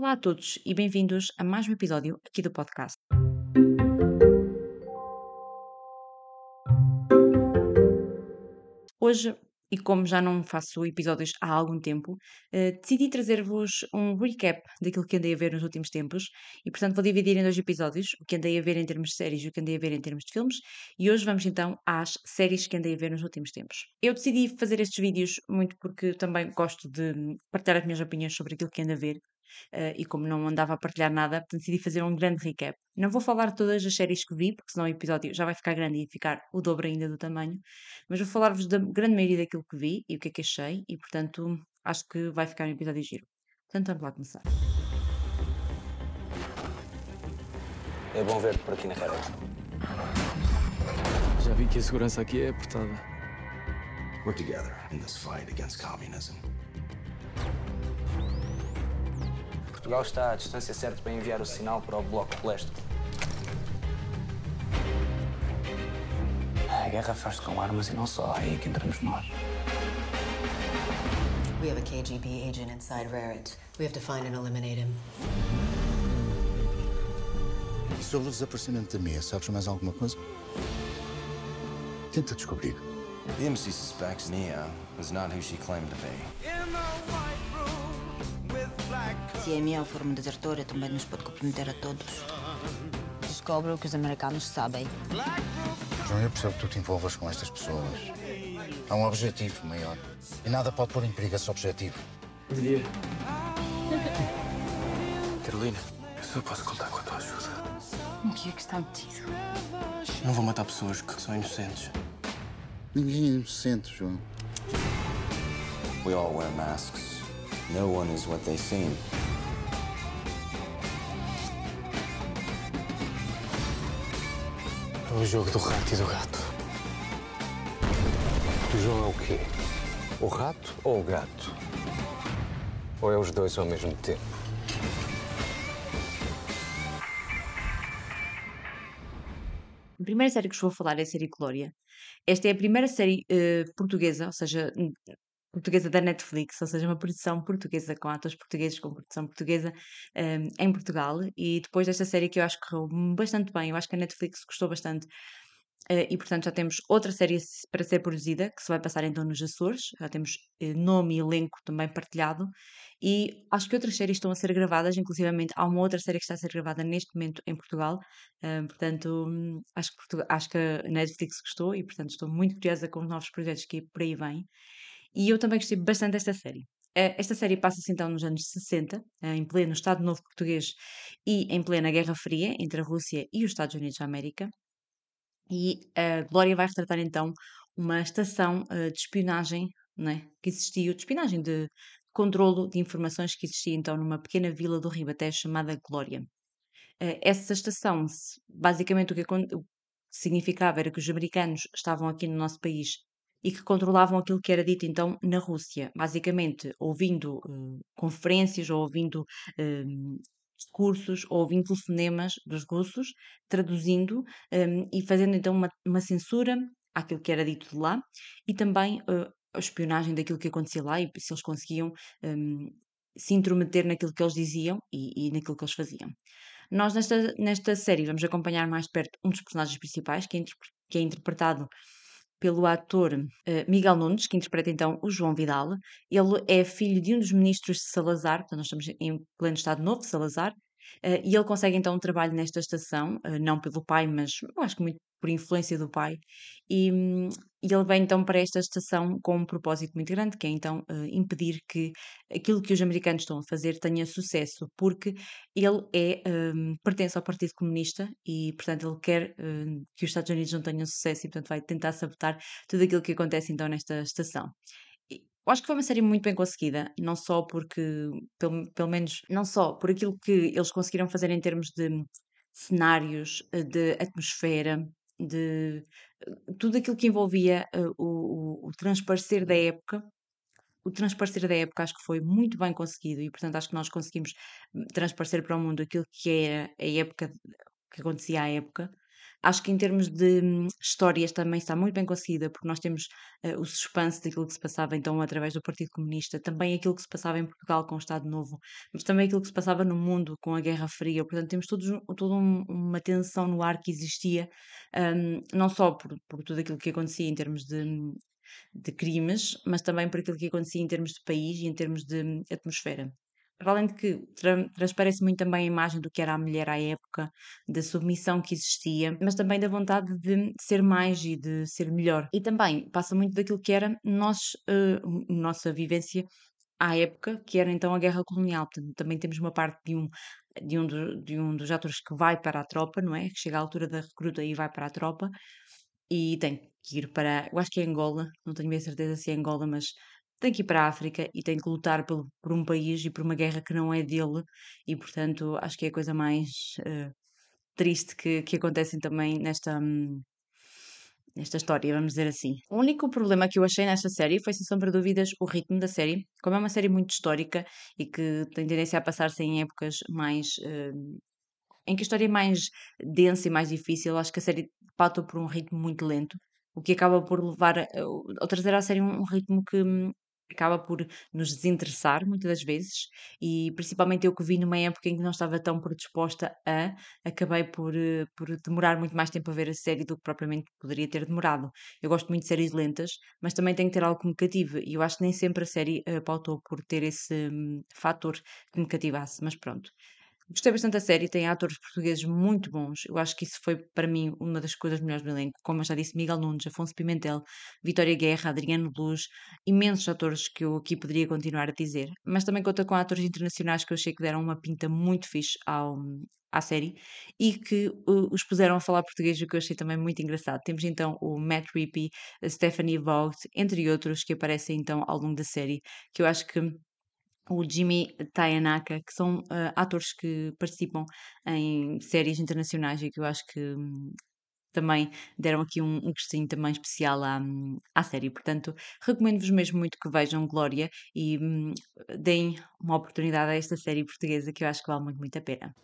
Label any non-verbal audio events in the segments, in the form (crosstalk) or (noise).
Olá a todos e bem-vindos a mais um episódio aqui do podcast. Hoje, e como já não faço episódios há algum tempo, eh, decidi trazer-vos um recap daquilo que andei a ver nos últimos tempos e, portanto, vou dividir em dois episódios o que andei a ver em termos de séries e o que andei a ver em termos de filmes. E hoje vamos então às séries que andei a ver nos últimos tempos. Eu decidi fazer estes vídeos muito porque também gosto de partilhar as minhas opiniões sobre aquilo que ando a ver Uh, e como não andava a partilhar nada, portanto decidi fazer um grande recap. Não vou falar de todas as séries que vi, porque senão o episódio já vai ficar grande e ficar o dobro ainda do tamanho, mas vou falar-vos da grande maioria daquilo que vi e o que é que achei, e portanto acho que vai ficar um episódio giro. Portanto, vamos lá começar. É bom ver-te por aqui na cara. Já vi que a segurança aqui é apertada. We're together in this fight against communism. Portugal está à distância certa para enviar o sinal para o Bloco Leste. A guerra faz-se com armas e não só, é aí que entramos nós. We have a KGB agent inside Raret. We have to find and eliminate him. E sobre o desaparecimento da Mia, sabes mais alguma coisa? Tenta descobrir. The embassy suspects Mia is not who she claimed to be. Se a minha for uma desertora, também nos pode comprometer a todos. Descobre o que os americanos sabem. João, eu percebo que tu te envolvas com estas pessoas. Há um objetivo maior. E nada pode pôr em perigo esse objetivo. Diria. (laughs) Carolina, eu só posso contar com a tua ajuda. O que é que está metido? Não vou matar pessoas que são inocentes. Ninguém é inocente, João. We all wear masks. No one is what they seem. É o jogo do rato e do gato. O João é o quê? O rato ou o gato? Ou é os dois ao mesmo tempo? A primeira série que vos vou falar é a série Glória. Esta é a primeira série uh, portuguesa, ou seja, portuguesa da Netflix, ou seja, uma produção portuguesa com atores portugueses, com produção portuguesa um, em Portugal. E depois desta série que eu acho que correu bastante bem, eu acho que a Netflix gostou bastante. Uh, e portanto já temos outra série para ser produzida, que se vai passar então nos Açores, já temos uh, nome e elenco também partilhado, e acho que outras séries estão a ser gravadas, inclusivamente há uma outra série que está a ser gravada neste momento em Portugal, uh, portanto hum, acho, que acho que a Netflix gostou e portanto estou muito curiosa com os novos projetos que por aí vêm. E eu também gostei bastante desta série. Eh, esta série passa-se então nos anos 60, eh, em pleno Estado Novo Português e em plena Guerra Fria entre a Rússia e os Estados Unidos da América. E a Glória vai retratar então uma estação eh, de espionagem né, que existiu, de espionagem, de controlo de informações que existia então numa pequena vila do Ribatejo chamada Glória. Essa estação, basicamente o que significava era que os americanos estavam aqui no nosso país e que controlavam aquilo que era dito então na Rússia, basicamente ouvindo uh, conferências ou ouvindo uh, discursos ou ouvindo telefonemas dos russos, traduzindo um, e fazendo então uma, uma, censura àquilo que era dito de lá e também a espionagem daquilo que acontecia lá e se eles conseguiam se intrometer naquilo que eles diziam e, e naquilo que eles faziam. Nós, nesta, nesta série, vamos acompanhar mais perto um dos personagens principais, que é, que é interpretado pelo ator uh, Miguel Nunes, que interpreta então o João Vidal. Ele é filho de um dos ministros de Salazar, portanto, nós estamos em pleno Estado Novo de Salazar, uh, e ele consegue então um trabalho nesta estação, uh, não pelo pai, mas eu acho que muito por influência do pai, e, hum, e ele vem então para esta estação com um propósito muito grande, que é então uh, impedir que aquilo que os americanos estão a fazer tenha sucesso, porque ele é, um, pertence ao Partido Comunista e, portanto, ele quer um, que os Estados Unidos não tenham sucesso e, portanto, vai tentar sabotar tudo aquilo que acontece então nesta estação. Eu acho que foi uma série muito bem conseguida, não só porque, pelo, pelo menos, não só por aquilo que eles conseguiram fazer em termos de cenários, eh, de atmosfera, de eh, tudo aquilo que envolvia uh, o, o, transparecer da época. O transparecer da época acho que foi muito bem conseguido e, portanto, acho que nós conseguimos hum, transparecer para o mundo aquilo que era a época, que acontecia à época. Acho que em termos de hum, histórias também está muito bem conseguida, porque nós temos eh, o suspense daquilo que se passava então através do Partido Comunista, também aquilo que se passava em Portugal com o Estado Novo, mas também aquilo que se passava no mundo com a Guerra Fria. Portanto, temos todos, um- toda um- uma tensão no ar que existia, hum, não só por, por tudo aquilo que acontecia em termos de, hum, de crimes, mas também por aquilo que acontecia em termos de país e em termos de hum, atmosfera. Para além de que tra- transparece muito também a imagem do que era a mulher à época, da submissão que existia, mas também da vontade de ser mais e de ser melhor. E também passa muito daquilo que era nós, eh, nossa vivência à época, que era então a guerra colonial. Portanto, também temos uma parte de um, de um, do- de um dos atores que vai para a tropa, não é? Que chega à altura da recruta e vai para a tropa e tem que ir para, eu acho que é Angola, não tenho bem certeza se é Angola, mas tem que ir para a África e tem que lutar pelo, por um país e por uma guerra que não é dele, e portanto acho que é a coisa mais eh, triste que, que acontece também nesta, hum, nesta história, vamos dizer assim. O único problema que eu achei nesta série foi, sem sombra de dúvidas, o ritmo da série. Como é uma série muito histórica e que tem tendência a passar-se em épocas mais. eh, em que a história é mais densa e mais difícil, acho que a série pauta por um ritmo muito lento, o que acaba por levar a, a trazer à série um, um ritmo que hum, acaba por nos desinteressar muitas das vezes, e principalmente eu que vi numa época em que não estava tão predisposta a, acabei por, eh, por demorar muito mais tempo a ver a série do que propriamente poderia ter demorado. Eu gosto muito de séries lentas, mas também tem que ter algo que me cative, e eu acho que nem sempre a série eh, pautou por ter esse hum, fator que me cativasse, mas pronto. Gostei bastante da série, tem atores portugueses muito bons. Eu acho que isso foi, para mim, uma das coisas melhores do elenco. Como eu já disse, Miguel Nunes, Afonso Pimentel, Vitória Guerra, Adriano Luz, imensos atores que eu aqui poderia continuar a dizer. Mas também conta com atores internacionais que eu achei que deram uma pinta muito fixe ao, à série e que uh, os puseram a falar português, o que eu achei também muito engraçado. Temos então o Matt Rippey, a Stephanie Vogt, entre outros, que aparecem então ao longo da série, que eu acho que o Jimmy Tayanaka, que são ah, atores que participam em séries internacionais e que eu acho que hum, também deram aqui um, um gostinho também especial à, hum, à série. Portanto, recomendo-vos mesmo muito que vejam Glória e hum, deem uma oportunidade a esta série portuguesa que eu acho que vale muito, muito a pena.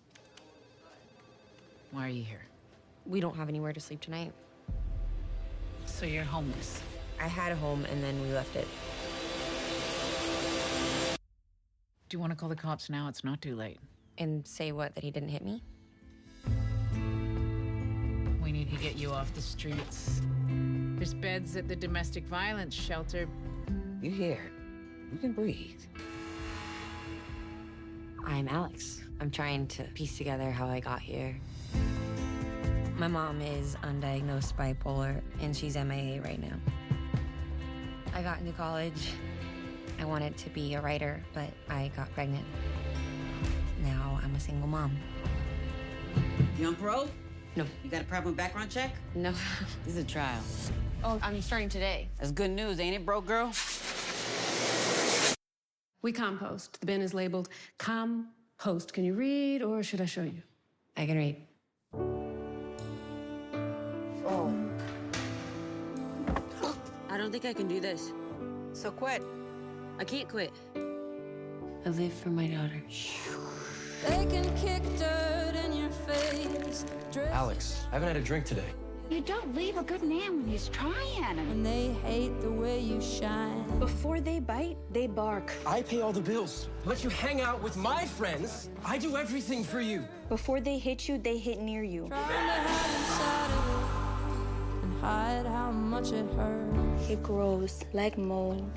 Why are you here? We don't have anywhere to sleep tonight. So you're homeless. I had a home and then we left it. Do you want to call the cops now? It's not too late. And say what? That he didn't hit me? We need to get you off the streets. There's beds at the domestic violence shelter. You here. You can breathe. I'm Alex. I'm trying to piece together how I got here. My mom is undiagnosed bipolar and she's MIA right now. I got into college. I wanted to be a writer, but I got pregnant. Now I'm a single mom. You on parole? No. You got a problem with background check? No. (laughs) This is a trial. Oh, I'm starting today. That's good news, ain't it, broke girl? We compost. The bin is labeled compost. Can you read or should I show you? I can read. Oh. (gasps) I don't think I can do this. So quit. I can't quit. I live for my daughter. They can kick dirt in your face. Alex, I haven't had a drink today. You don't leave a good man when he's trying. And they hate the way you shine. Before they bite, they bark. I pay all the bills. Let you hang out with my friends. I do everything for you. Before they hit you, they hit near you. Trying to hide inside of it and hide how much it hurts. It grows like mold.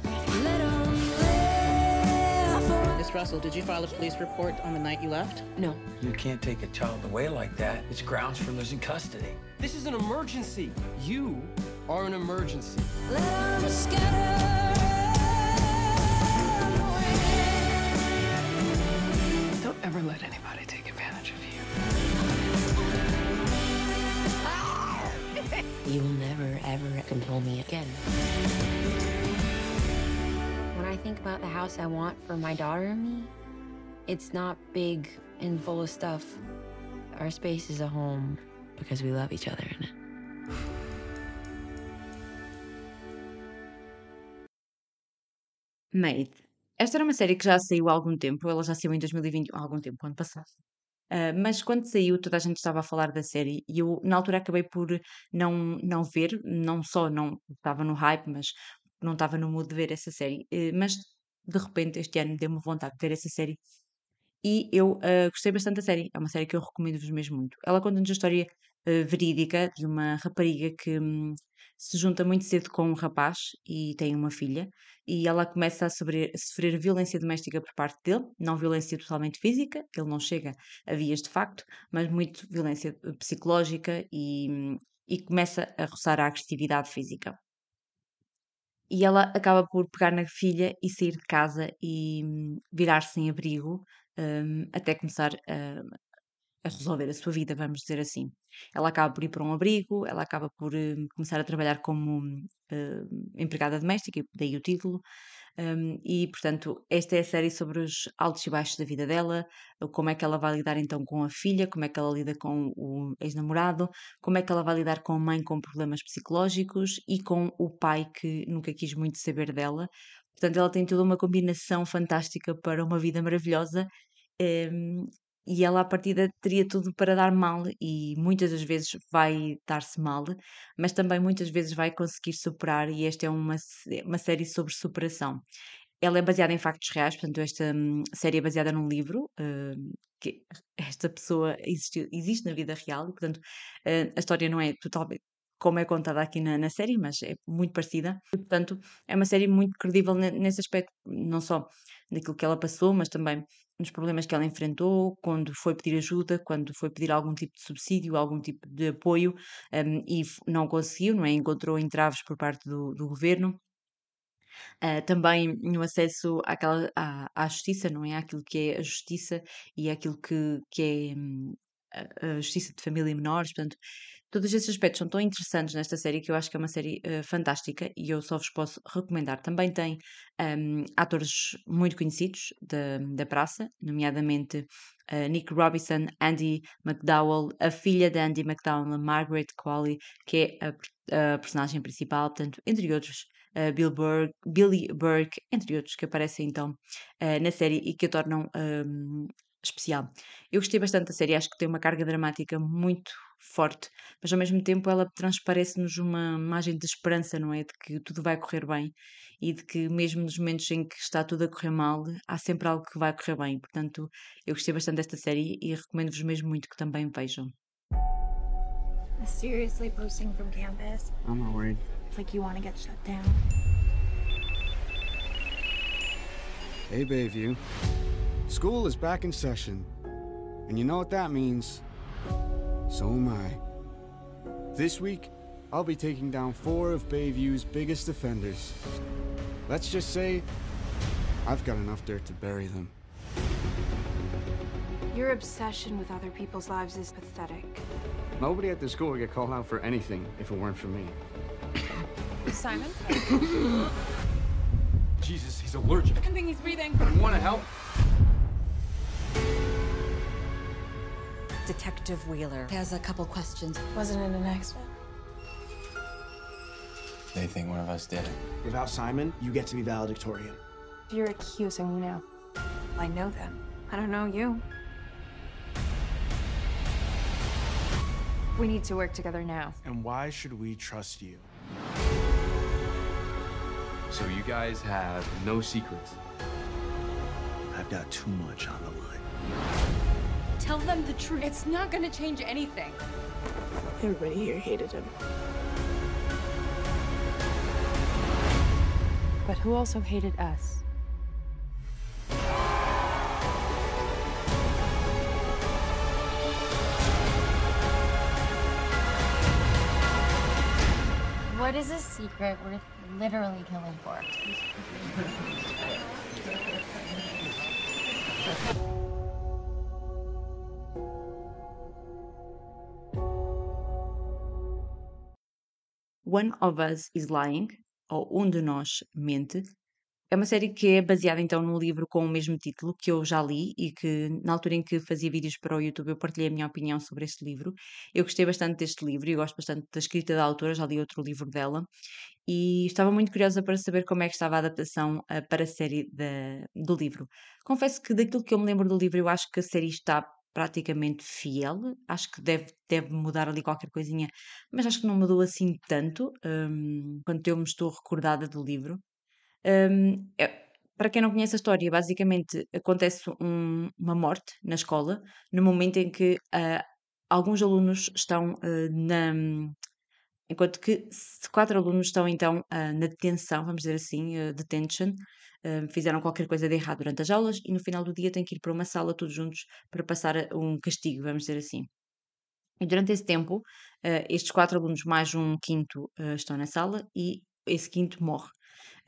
Let 'em live. Miss Russell, did you file a police report on the night you left? No. You can't take a child away like that. It's grounds for losing custody. This is an emergency. You are an emergency. Let 'em scatter. Don't ever let anybody take advantage of you. You will never, ever control me again. I think about the house I want for my daughter and me, it's not big and full of stuff. Our space is a home because we love each other in it. Made. Esta era uma série que já saiu há algum tempo, ela já saiu em 2021, há algum tempo, ano passado. Ah, mas quando saiu, toda a gente estava a falar da série e eu, na altura, acabei por não, não ver, não só não estava no hype, mas não estava no mood de ver essa série. Eh, mas de repente, este ano deu-me vontade de ver essa série e eu ah, gostei bastante da série. É uma série que eu recomendo-vos mesmo muito. Ela conta-nos a história ah, verídica de uma rapariga que hum, se junta muito cedo com um rapaz e tem uma filha, e ela começa a sofrer, a sofrer violência doméstica por parte dele, não violência totalmente física, ele não chega a vias de facto, mas muito violência psicológica e, hum, e começa a roçar a agressividade física. E ela acaba por pegar na filha e sair de casa e hum, virar-se sem abrigo, hum, até começar a, a resolver a sua vida, vamos dizer assim. Ela acaba por ir para um abrigo, ela acaba por hum, começar a trabalhar como hum, empregada doméstica, daí o título. Hum, e, portanto, esta é a série sobre os altos e baixos da vida dela, como é que ela vai lidar então com a filha, como é que ela lida com o ex-namorado, como é que ela vai lidar com a mãe com problemas psicológicos e com o pai que nunca quis muito saber dela. Portanto, ela tem toda uma combinação fantástica para uma vida maravilhosa. hum, e ela, à partida, teria tudo para dar mal, e muitas das vezes vai dar-se mal, mas também muitas vezes vai conseguir superar, e esta é uma, sé- uma série sobre superação. Ela é baseada em factos reais, portanto, esta hum, série é baseada num livro, hum, que (laughs) esta pessoa existiu, existe na vida real, portanto, eh, a história não é totalmente como é contada aqui na, na série, mas é muito parecida. E, portanto, é uma série muito credível ne- nesse aspecto, não só daquilo que ela passou, mas também nos problemas que ela enfrentou, quando foi pedir ajuda, quando foi pedir algum tipo de subsídio, algum tipo de apoio, hum, e não conseguiu, não é? Encontrou entraves por parte do, do governo. Ah, também no acesso àquela, à, à justiça, não é? Àquilo que é a justiça e àquilo que, que é hum, a justiça de família e menores, portanto, todos esses aspectos são tão interessantes nesta série que eu acho que é uma série eh, fantástica e eu só vos posso recomendar. Também tem hum, atores muito conhecidos da, da praça, nomeadamente eh, Nick Robinson, Andy McDowell, a filha de Andy McDowell, Margaret Qualley, que é a, a personagem principal, portanto, entre outros, eh, Bill Burke, Billy Burke, entre outros, que aparecem então eh, na série e que a tornam hum, especial. Eu gostei bastante da série, acho que tem uma carga dramática muito forte, mas ao mesmo tempo ela transparece-nos uma imagem de esperança, não é? De que tudo vai correr bem e de que mesmo nos momentos em que está tudo a correr mal, há sempre algo que vai correr bem. Portanto, eu gostei bastante desta série e recomendo-vos mesmo muito que também vejam. Seriously posting from campus? I'm not worried. It's like you want to get shut down. Hey, Bayview. School is back in session. And you know what that means? So am I. This week, I'll be taking down four of Bayview's biggest offenders. Let's just say I've got enough dirt to bury them. Your obsession with other people's lives is pathetic. Nobody at the school would get called out for anything if it weren't for me. Simon? (coughs) Jesus, he's allergic. I think he's breathing. You want to help? Detective Wheeler has a couple questions. Wasn't it an accident? They think one of us did it. Without Simon, you get to be valedictorian. You're accusing me now. I know them. I don't know you. We need to work together now. And why should we trust you? So you guys have no secrets. I've got too much on the line. Tell them the truth. It's not gonna change anything. Everybody here hated him. But who also hated us? What is a secret worth literally killing for? (laughs) One of Us is Lying, ou Um de Nós Mente, é uma série que é baseada então num livro com o mesmo título que eu já li e que na altura em que fazia vídeos para o YouTube eu partilhei a minha opinião sobre este livro. Eu gostei bastante deste livro e gosto bastante da escrita da autora, já li outro livro dela e estava muito curiosa para saber como é que estava a adaptação ah, para a série da- do livro. Confesso que daquilo que eu me lembro do livro eu acho que a série está praticamente fiel. Acho que deve, deve mudar ali qualquer coisinha, mas acho que não mudou assim tanto, hum, quanto eu me estou recordada do livro. Hum, é- para quem não conhece a história, basicamente acontece um- uma morte na escola, no momento em que ah, alguns alunos estão ah, na. Enquanto que quatro alunos estão então ah, na detenção, vamos dizer assim, detention, fizeram qualquer coisa de errado durante as aulas e no final do dia têm que ir para uma sala todos juntos para passar um castigo, vamos dizer assim. E durante esse tempo, ah, estes quatro alunos mais um quinto ah, estão na sala e esse quinto morre.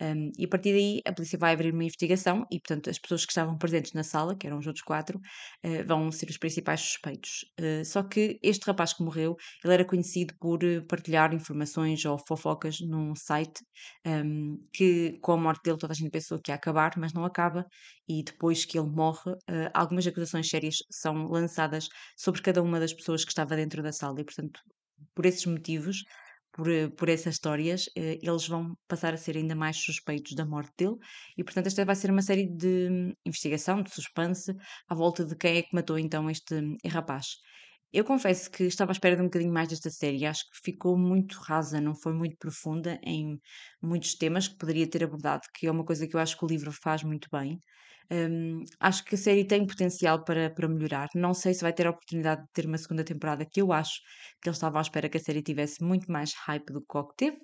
Um, e a partir daí a polícia vai abrir uma investigação e, portanto, as pessoas que estavam presentes na sala, que eram os outros quatro, uh, vão ser os principais suspeitos. Uh, só que este rapaz que morreu, ele era conhecido por uh, partilhar informações ou fofocas num site um, que, com a morte dele, toda a gente pensou que ia acabar, mas não acaba. E depois que ele morre, uh, algumas acusações sérias são lançadas sobre cada uma das pessoas que estava dentro da sala. E, portanto, por esses motivos, por, eh, por essas histórias, eh, eles vão passar a ser ainda mais suspeitos da morte dele. E, portanto, esta vai ser uma série de hum, investigação, de suspense, à volta de quem é que matou então este hum, rapaz. Eu confesso que estava à espera de um bocadinho mais desta série. Acho que ficou muito rasa, não foi muito profunda em muitos temas que poderia ter abordado, que é uma coisa que eu acho que o livro faz muito bem. Hum, acho que a série tem potencial para, para melhorar. Não sei se vai ter a oportunidade de ter uma segunda temporada, que eu acho que eles estavam à espera que a série tivesse muito mais hype do que o que teve.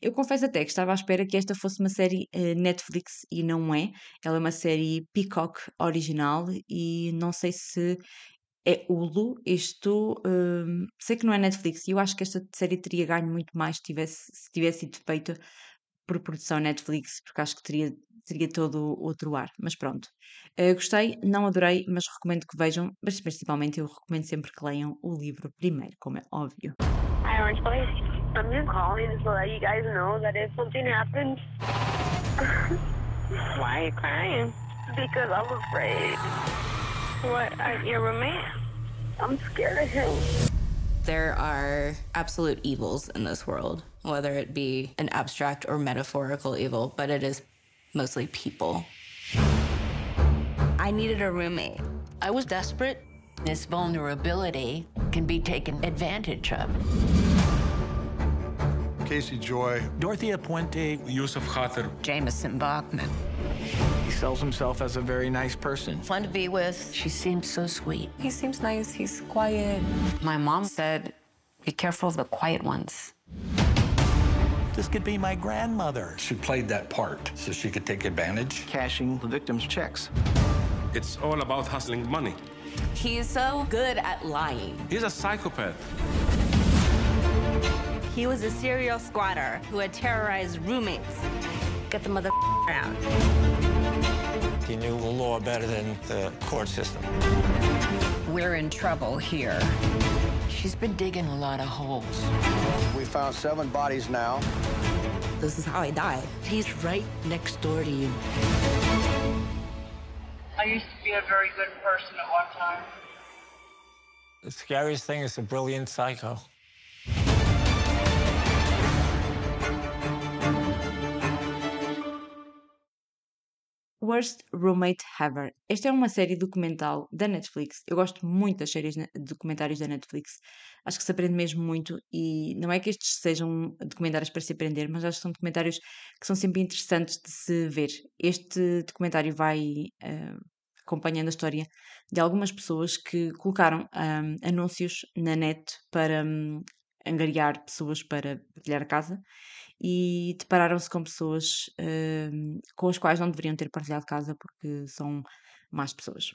Eu confesso até que estava à espera que esta fosse uma série eh, Netflix e não é. Ela é uma série Peacock original e não sei se é Hulu. Isto hum, sei que não é Netflix e eu acho que esta série teria ganho muito mais se tivesse, se tivesse sido feita por produção Netflix, porque acho que teria, teria todo outro ar. Mas pronto. Eh, gostei, não adorei, mas recomendo que vejam, mas principalmente eu recomendo sempre que leiam o livro primeiro, como é óbvio. Hi, Orange. I'm just calling to let you guys know that if something happens. (laughs) Why are you crying? Because I'm afraid. What? Uh, your roommate? I'm scared of him. There are absolute evils in this world, whether it be an abstract or metaphorical evil, but it is mostly people. I needed a roommate. I was desperate. This vulnerability can be taken advantage of. Casey Joy. Dorothea Puente. Yusuf Khater. Jameson Bachman. He sells himself as a very nice person. Fun to be with. She seems so sweet. He seems nice. He's quiet. My mom said, be careful of the quiet ones. This could be my grandmother. She played that part so she could take advantage. Cashing the victim's checks. It's all about hustling money. He's so good at lying. He's a psychopath. He was a serial squatter who had terrorized roommates. Get the mother out. He knew the law better than the court system. We're in trouble here. She's been digging a lot of holes. We found seven bodies now. This is how I died. He's right next door to you. I used to be a very good person at one time. The scariest thing is a brilliant psycho. Worst Roommate Ever. Esta é uma série documental da Netflix. Eu gosto muito das séries documentários da Netflix. Acho que se aprende mesmo muito e não é que estes sejam documentários para se aprender, mas acho que são documentários que são sempre interessantes de se ver. Este documentário vai uh, acompanhando a história de algumas pessoas que colocaram um, anúncios na net para um, angariar pessoas para partilhar a casa e depararam-se com pessoas uh, com as quais não deveriam ter partilhado casa porque são más pessoas.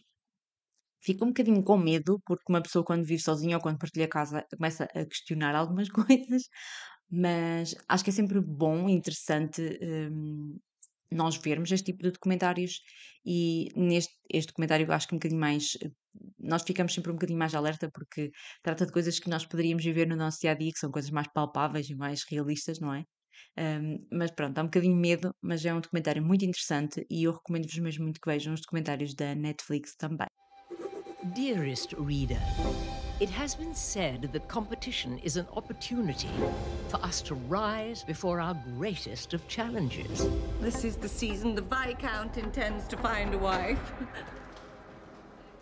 Fico um bocadinho com medo, porque uma pessoa quando vive sozinha ou quando partilha casa começa a questionar algumas (laughs) coisas, mas acho que é sempre bom e interessante um, nós vermos este tipo de documentários e neste este documentário acho que um bocadinho mais nós ficamos sempre um bocadinho mais alerta porque trata de coisas que nós poderíamos viver no nosso dia a dia, que são coisas mais palpáveis e mais realistas, não é? Um, mas pronto, dá um bocadinho de medo, mas é um documentário muito interessante e eu recomendo-vos mesmo muito que vejam os documentários da Netflix também. Dearest reader, it has been said that competition is an opportunity for us to rise before our greatest of challenges. This is the season the Viscount intends to find a wife. (laughs)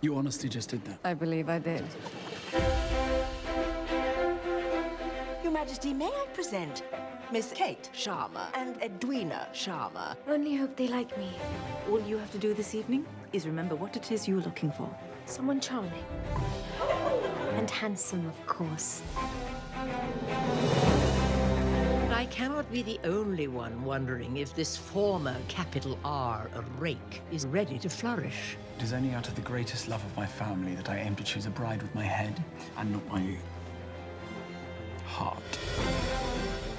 You honestly just did that. I believe I did. Your Majesty, may I present Miss Kate Sharma and Edwina Sharma? Only hope they like me. All you have to do this evening is remember what it is you're looking for. Someone charming. And handsome, of course. I cannot be the only one wondering if this former capital R rake is ready to flourish. It is only out of the greatest love of my family that I aim to choose a bride with my head and not my heart.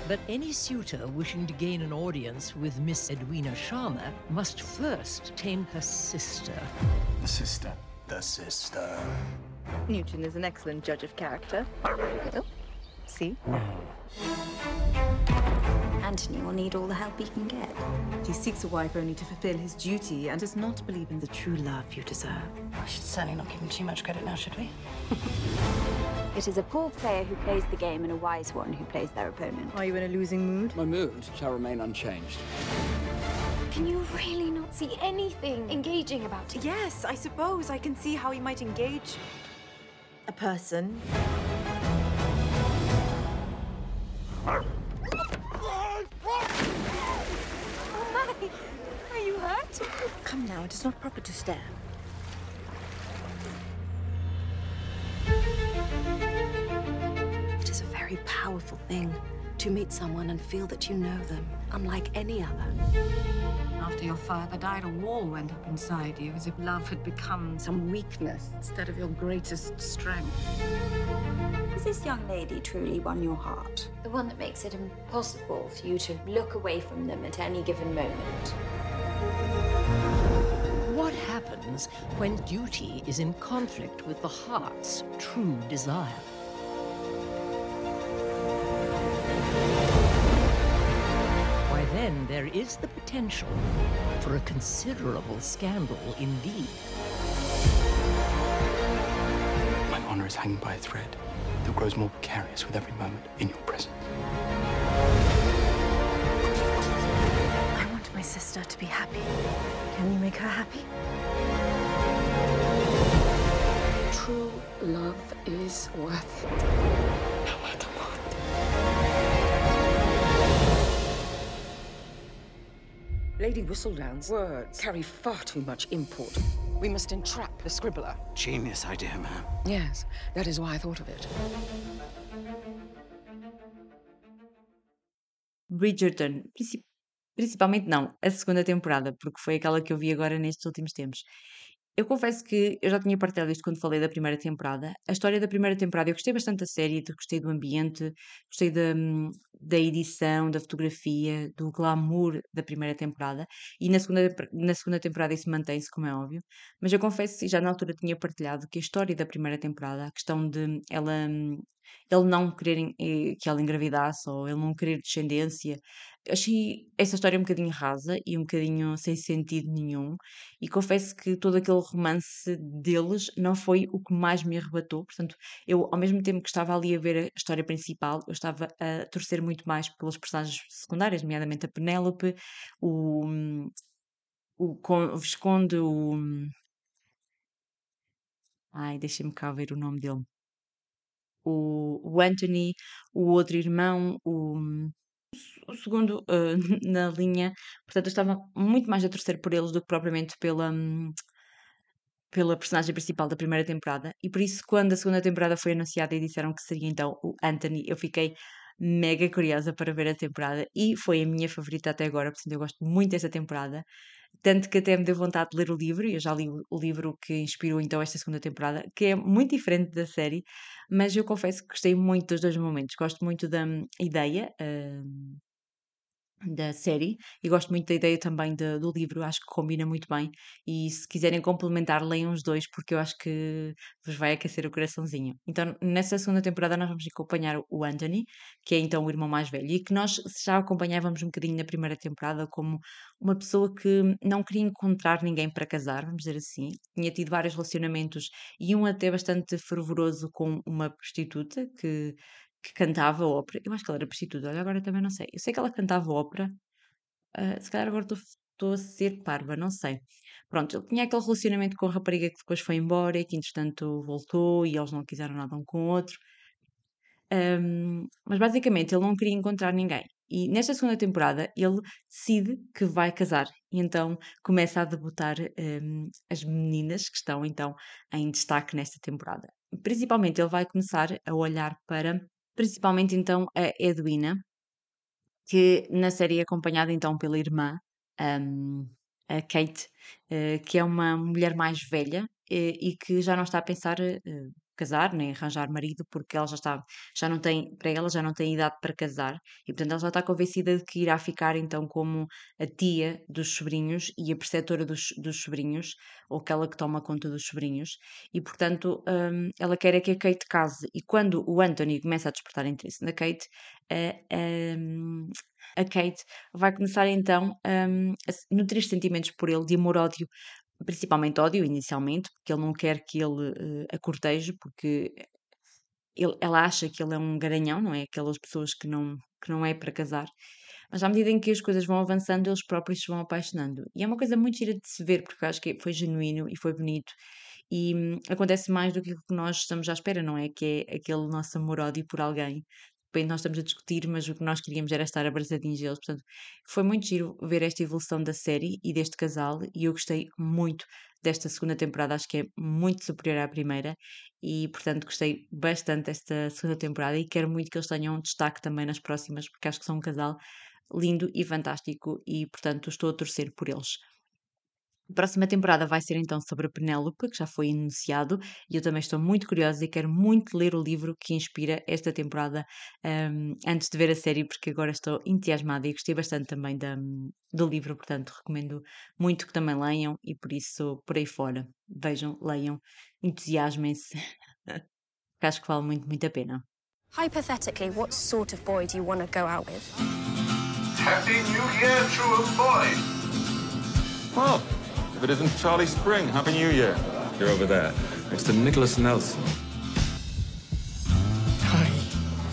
But any suitor wishing to gain an audience with Miss Edwina Sharma must first tame her sister. The sister. The sister. Newton is an excellent judge of character. Oh, see? Hmm. Anthony will need all the help he can get. He seeks a wife only to fulfill his duty and does not believe in the true love you deserve. We should certainly not give him too much credit now, should we? (laughs) It is a poor player who plays the game and a wise one who plays their opponent. Are you in a losing mood? My mood shall remain unchanged. Can you really not see anything engaging about him? Yes, I suppose I can see how he might engage a person. Oh my! Are you hurt? Come now, it is not proper to stare. It is a very powerful thing to meet someone and feel that you know them, unlike any other. After your father died, a wall went up inside you as if love had become some weakness instead of your greatest strength. Has this young lady truly won your heart? The one that makes it impossible for you to look away from them at any given moment. What happens when duty is in conflict with the heart's true desire? Why, then there is the potential for a considerable scandal indeed. My honor is hanging by a thread that grows more precarious with every moment in your presence. I want my sister to be happy. Can you make her happy? Love is worth it. No matter what. Lady Whistledown's words carry far too much import. We must entrap the scribbler. Genius idea, ma'am. Yes, that is why I thought of it. Bridgerton, princi- principalmente não, a segunda temporada, porque foi aquela que eu vi agora nestes últimos tempos. Eu confesso que eu já tinha partilhado isto quando falei da primeira temporada. A história da primeira temporada, eu gostei bastante da série, gostei do ambiente, gostei da, hum, da edição, da fotografia, do glamour da primeira temporada. E na segunda, na segunda temporada isso mantém-se, como é óbvio. Mas eu confesso, e já na altura tinha partilhado, que a história da primeira temporada, a questão de ela, hum, ele não querer eh, que ela engravidasse ou ele não querer descendência, achei essa história um bocadinho rasa e um bocadinho sem sentido nenhum. E confesso que todo aquele romance deles não foi o que mais me arrebatou. Portanto, eu, ao mesmo tempo que estava ali a ver a história principal, eu estava a torcer muito mais pelas personagens secundárias, nomeadamente a Penélope, o, o, o Visconde, o. Ai, deixem-me cá ver o nome dele. O, o Anthony, o outro irmão, o, o segundo eh, (laughs) na linha. Portanto, eu estava muito mais a torcer por eles do que propriamente pela, hum, pela personagem principal da primeira temporada. E por isso, quando a segunda temporada foi anunciada e disseram que seria então o Anthony, eu fiquei mega curiosa para ver a temporada e foi a minha favorita até agora. Portanto, eu gosto muito dessa temporada. Tanto que até me deu vontade de ler o livro, e eu já li o livro que inspirou então esta segunda temporada, que é muito diferente da série, mas eu confesso que gostei muito dos dois momentos. Gosto muito da hum, ideia, hum, da série e gosto muito da ideia também de- do livro, acho que combina muito bem. E se quiserem complementar, leiam os dois, porque eu acho que vos vai aquecer o coraçãozinho. Então, nessa segunda temporada, nós vamos acompanhar o Anthony, que é então o irmão mais velho, e que nós já acompanhávamos um bocadinho na primeira temporada como uma pessoa que não queria encontrar ninguém para casar, vamos dizer assim. Tinha tido vários relacionamentos e um até bastante fervoroso com uma prostituta que que cantava ópera. Eu acho que ela era prostituta, olha, agora também não sei. Eu sei que ela cantava ópera, ah, se calhar agora estou a ser parva, não sei. Pronto, ele tinha aquele relacionamento com a rapariga que depois foi embora e que entretanto voltou e eles não quiseram nada um com o outro. Um, mas basicamente ele não queria encontrar ninguém. E nesta segunda temporada ele decide que vai casar. E então começa a debutar um, as meninas que estão então em destaque nesta temporada. Principalmente ele vai começar a olhar para, principalmente então a Edwina, que na série é acompanhada então pela irmã, um, a Kate, uh, que é uma mulher mais velha uh, e que já não está a pensar uh, casar, nem arranjar marido, porque ela já está, já não tem, para ela já não tem idade para casar, e portanto ela já está convencida de que irá ficar então como a tia dos sobrinhos e a preceptora dos, dos sobrinhos, ou aquela que toma conta dos sobrinhos, e portanto um, ela quer é que a Kate case, e quando o Anthony começa a despertar interesse na Kate, a, Kate vai começar então um, a nutrir sentimentos por ele de amor-ódio, Principalmente ódio inicialmente, porque ele não quer que ele, eh, a corteje, porque ele ela acha que ele é um garanhão, não é? Aquelas pessoas que não que não é para casar. Mas à medida em que as coisas vão avançando, eles próprios se vão apaixonando. E é uma coisa muito gira de se ver, porque acho que foi genuíno e foi bonito. E hum, acontece mais do que o que nós estamos à espera, não é? Que é aquele nosso amor-ódio por alguém repente nós estamos a discutir, mas o que nós queríamos era estar abraçadinhos deles. Portanto, foi muito giro ver esta evolução da série e deste casal, e eu gostei muito desta segunda temporada, acho que é muito superior à primeira, e portanto gostei bastante desta segunda temporada e quero muito que eles tenham destaque também nas próximas, porque acho que são um casal lindo e fantástico, e portanto estou a torcer por eles. A próxima temporada vai ser então sobre a Penélope, que já foi anunciado, e eu também estou muito curiosa e quero muito ler o livro que inspira esta temporada um, antes de ver a série, porque agora estou entusiasmada e gostei bastante também da, do livro, portanto recomendo muito que também leiam e por isso por aí fora. Vejam, leiam, entusiasmem-se, (laughs) acho que vale muito, muito a pena. Hypothetically, what sort of boy do you want to go out with? Happy New Year to a boy! Well, if it isn't Charlie Spring, Happy New Year. You're over there, next to Nicholas Nelson. Hi.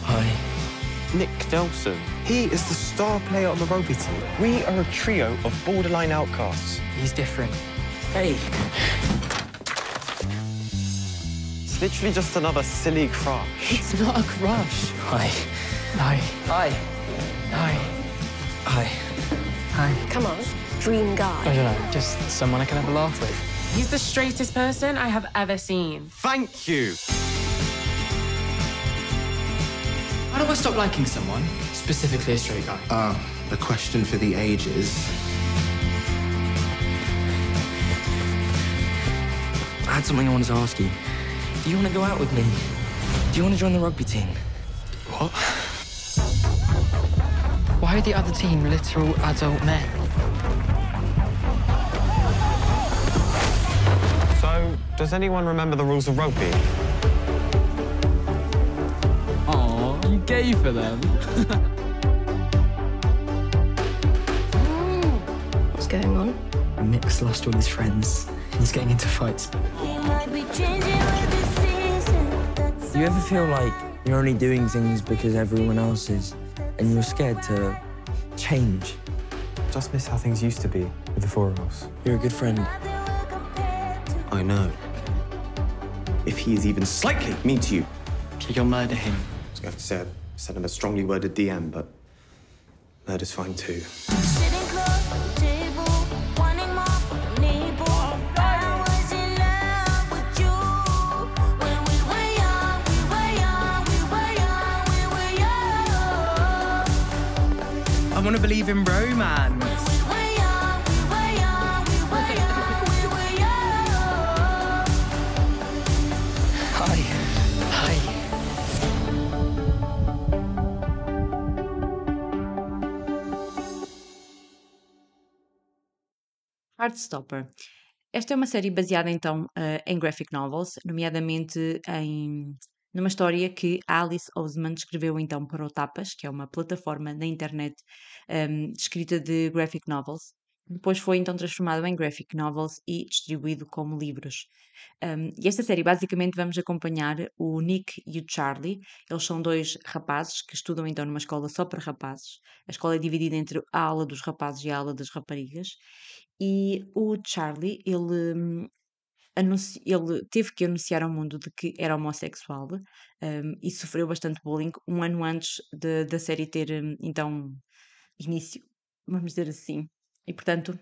Hi. Nick Nelson. He is the star player on the rugby team. We are a trio of borderline outcasts. He's different. Hey. It's literally just another silly crush. It's not a crush. Hi. Hi. Hi. Hi. Hi. Hi. Come on, dream guy. I don't know, just someone I can have a laugh with. He's the straightest person I have ever seen. Thank you. How do I stop liking someone, specifically a straight guy? Ah, a question for the ages. I had something I wanted to ask you. Do you want to go out with me? Do you want to join the rugby team? What? Why are the other team literal adult men? Does anyone remember the rules of rugby? Oh, you gay for them. (laughs) What's going on? Nick's lost all his friends. He's getting into fights. Do you ever feel like you're only doing things because everyone else is, and you're scared to change? Just miss how things used to be with the four of us. You're a good friend. I know. If he is even slightly mean to you, You'll murder him. I was going to say, send him a strongly worded DM, but murder's fine too. I want to believe in romance. Heartstopper. Esta é uma série baseada então eh, em graphic novels, nomeadamente em numa história que Alice Oseman escreveu então para o Tapas, que é uma plataforma na internet ehm, de escrita de graphic novels. Depois foi então transformado em graphic novels e distribuído como livros. Um, e esta série, basicamente, vamos acompanhar o Nick e o Charlie. Eles são dois rapazes que estudam então numa escola só para rapazes. A escola é dividida entre a ala dos rapazes e a ala das raparigas. E o Charlie, ele, hum, ele teve que anunciar ao mundo de que era homossexual, hum, e sofreu bastante bullying um ano antes de da série ter, hum, então, início, vamos dizer assim. E portanto,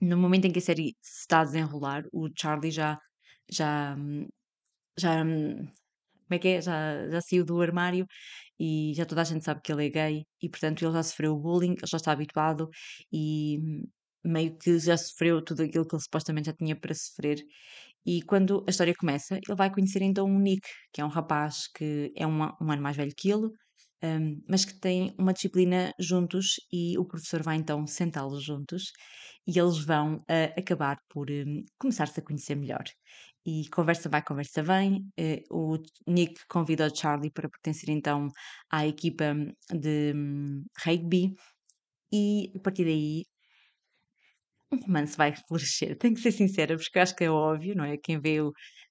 no momento em que a série se está a desenrolar, o Charlie já já, já, como é que é? Já já saiu do armário e já toda a gente sabe que ele é gay e, portanto, ele já sofreu bullying, ele já está habituado e meio que já sofreu tudo aquilo que ele supostamente já tinha para sofrer. E quando a história começa, ele vai conhecer então o Nick, que é um rapaz que é um, um ano mais velho que ele, um, mas que tem uma disciplina juntos e o professor vai então sentá-los juntos e eles vão uh, acabar por um, começar-se a conhecer melhor. E conversa vai, conversa vem. Uh, o Nick convida o Charlie para pertencer então à equipa de um, rugby e a partir daí um romance vai florescer. Tenho que ser sincera, porque acho que é óbvio, não é? Quem vê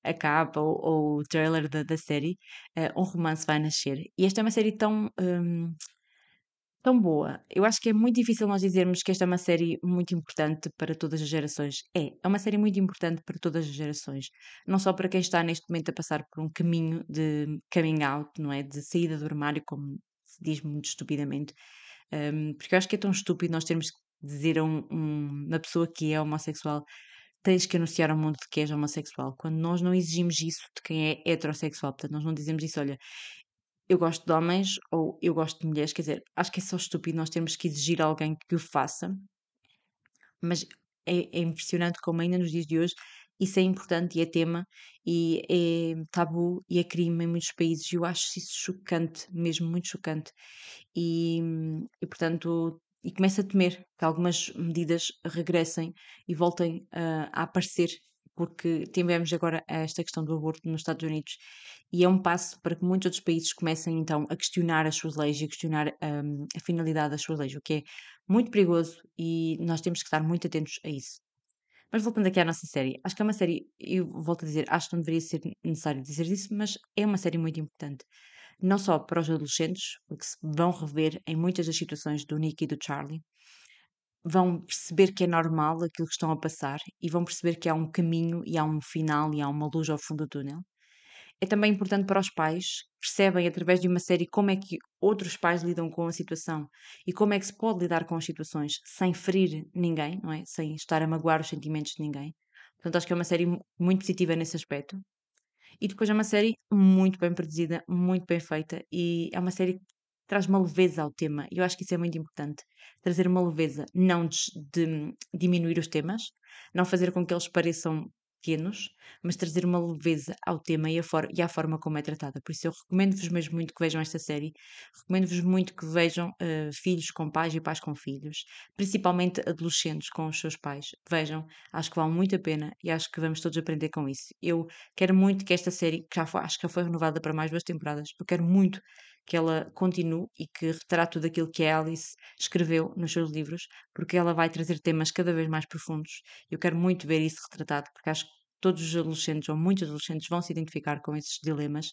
a capa ou, ou o trailer da, da série, uh, um romance vai nascer. E esta é uma série tão, um, tão boa. Eu acho que é muito difícil nós dizermos que esta é uma série muito importante para todas as gerações. É, é uma série muito importante para todas as gerações. Não só para quem está neste momento a passar por um caminho de coming out, não é? De saída do armário, como se diz muito estupidamente. Um, porque eu acho que é tão estúpido nós termos que dizer a um, um, uma pessoa que é homossexual tens que anunciar ao mundo que és homossexual, quando nós não exigimos isso de quem é heterossexual, portanto, nós não dizemos isso, olha, eu gosto de homens ou eu gosto de mulheres, quer dizer, acho que é só estúpido nós termos que exigir a alguém que o faça, mas é, é impressionante como ainda nos dias de hoje isso é importante e é tema e é tabu e é crime em muitos países. E eu acho isso chocante, mesmo muito chocante. E, e portanto e começo a temer que algumas medidas regressem e voltem uh, a aparecer, porque tivemos agora esta questão do aborto nos Estados Unidos e é um passo para que muitos outros países comecem então a questionar as suas leis e a questionar um, a finalidade das suas leis, o que é muito perigoso e nós temos que estar muito atentos a isso. Mas voltando aqui à nossa série, acho que é uma série, eu volto a dizer, acho que não deveria ser necessário dizer isso, mas é uma série muito importante não só para os adolescentes, porque se vão rever em muitas das situações do Nick e do Charlie, vão perceber que é normal aquilo que estão a passar e vão perceber que há um caminho e há um final e há uma luz ao fundo do túnel. É também importante para os pais, percebem através de uma série como é que outros pais lidam com a situação e como é que se pode lidar com as situações sem ferir ninguém, não é? Sem estar a magoar os sentimentos de ninguém. Portanto, acho que é uma série muito positiva nesse aspecto. E depois é uma série muito bem produzida, muito bem feita e é uma série que traz uma leveza ao tema. E eu acho que isso é muito importante. Trazer uma leveza, não de, de diminuir os temas, não fazer com que eles pareçam pequenos, mas trazer uma leveza ao tema e, for e à forma como é tratada. Por isso eu recomendo-vos mesmo muito que vejam esta série, recomendo-vos muito que vejam uh, filhos com pais e pais com filhos, principalmente adolescentes com os seus pais. Vejam, acho que vale muito a pena e acho que vamos todos aprender com isso. Eu quero muito que esta série, que já foi, acho que já foi renovada para mais duas temporadas, eu quero muito que ela continue e que retrate tudo aquilo que a Alice escreveu nos seus livros, porque ela vai trazer temas cada vez mais profundos. Eu quero muito ver isso retratado, porque acho que todos os adolescentes, ou muitos adolescentes, vão se identificar com esses dilemas.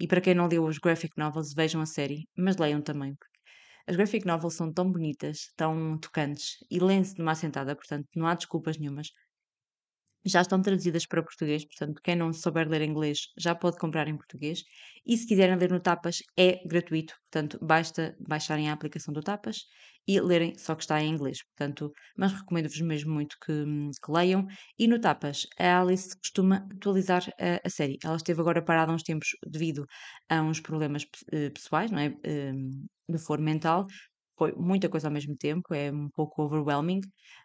E para quem não leu os graphic novels, vejam a série, mas leiam também, porque as graphic novels são tão bonitas, tão tocantes e lêem-se de uma assentada, portanto não há desculpas nenhumas já estão traduzidas para português, portanto, quem não souber ler inglês já pode comprar em português. E se quiserem ler no Tapas, é gratuito, portanto, basta baixarem a aplicação do Tapas e lerem, só que está em inglês, portanto, mas recomendo-vos mesmo muito que, que, leiam. E no Tapas, a Alice costuma atualizar a, a, série. Ela esteve agora parada há uns tempos devido a uns problemas uh, pessoais, não é? Uh, de foro mental, foi muita coisa ao mesmo tempo, é um pouco overwhelming,